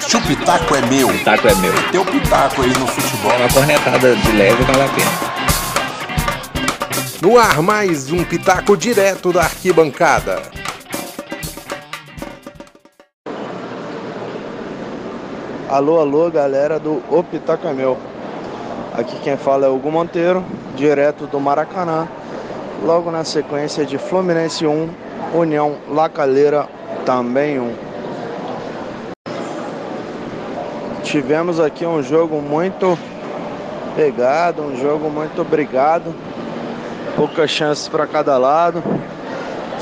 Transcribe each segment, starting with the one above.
Se o pitaco é meu, Pitaco é meu. teu pitaco aí no futebol. Uma cornetada de leve vale a pena. No ar, mais um pitaco direto da arquibancada. Alô, alô, galera do O Pitaco é Meu. Aqui quem fala é Hugo Monteiro, direto do Maracanã. Logo na sequência de Fluminense 1, União Lacaleira também 1. Tivemos aqui um jogo muito pegado, um jogo muito brigado. Poucas chances para cada lado.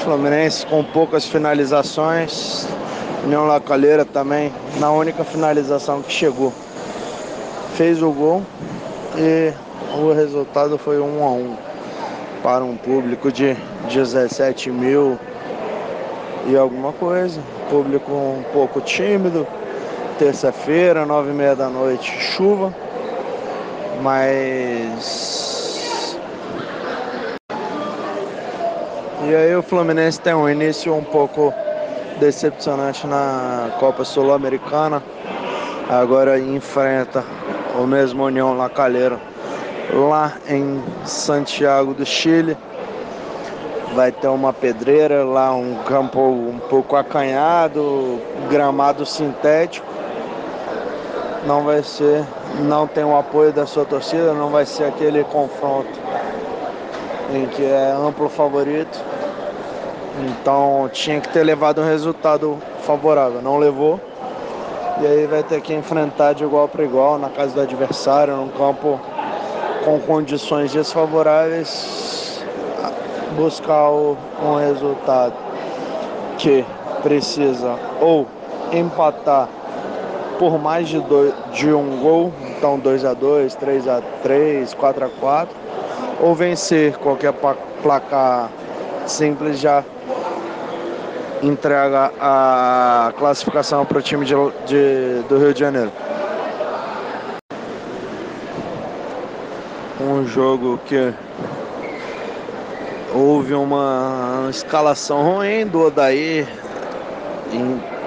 Fluminense com poucas finalizações. União Lacaleira também, na única finalização que chegou. Fez o gol e o resultado foi 1 a 1 para um público de 17 mil e alguma coisa. Público um pouco tímido. Terça-feira, nove e meia da noite, chuva. Mas. E aí o Fluminense tem um início um pouco decepcionante na Copa Sul-Americana. Agora enfrenta o mesmo União Lacalheira lá em Santiago do Chile. Vai ter uma pedreira lá, um campo um pouco acanhado, gramado sintético. Não vai ser, não tem o apoio da sua torcida, não vai ser aquele confronto em que é amplo favorito. Então tinha que ter levado um resultado favorável, não levou. E aí vai ter que enfrentar de igual para igual na casa do adversário, num campo com condições desfavoráveis, buscar um resultado que precisa ou empatar por mais de, dois, de um gol, então 2 a 2 3 a 3 4 a 4 ou vencer qualquer placar simples já entrega a classificação para o time de, de, do Rio de Janeiro. Um jogo que houve uma escalação ruim do Odair,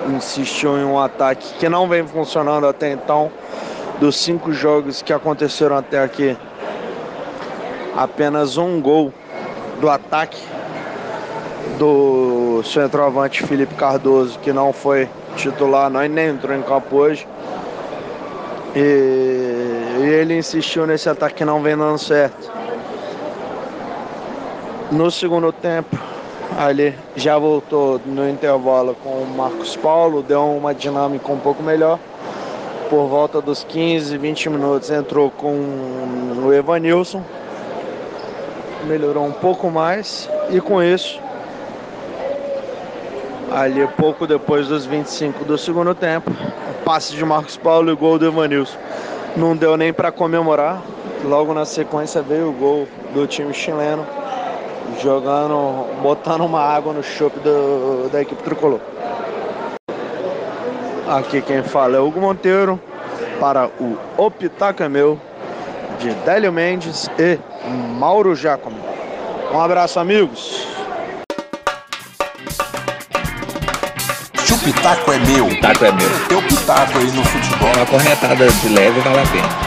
insistiu em um ataque que não vem funcionando até então. Dos cinco jogos que aconteceram até aqui, apenas um gol do ataque do centroavante Felipe Cardoso, que não foi titular, não, nem entrou em campo hoje. E, e ele insistiu nesse ataque que não vem dando certo. No segundo tempo, ali já voltou no intervalo com o Marcos Paulo, deu uma dinâmica um pouco melhor. Por volta dos 15, 20 minutos entrou com o Evanilson, melhorou um pouco mais e com isso, ali pouco depois dos 25 do segundo tempo, passe de Marcos Paulo e o gol do Evanilson. Não deu nem para comemorar. Logo na sequência veio o gol do time chileno, jogando, botando uma água no chope da equipe tricolor. Aqui quem fala é Hugo Monteiro para o Opitaca é Meu de Délio Mendes e Mauro Giacomo. Um abraço, amigos. Se o pitaco é meu, Pitaco é meu. teu pitaco aí no futebol. Uma cornetada de leve vale a pena.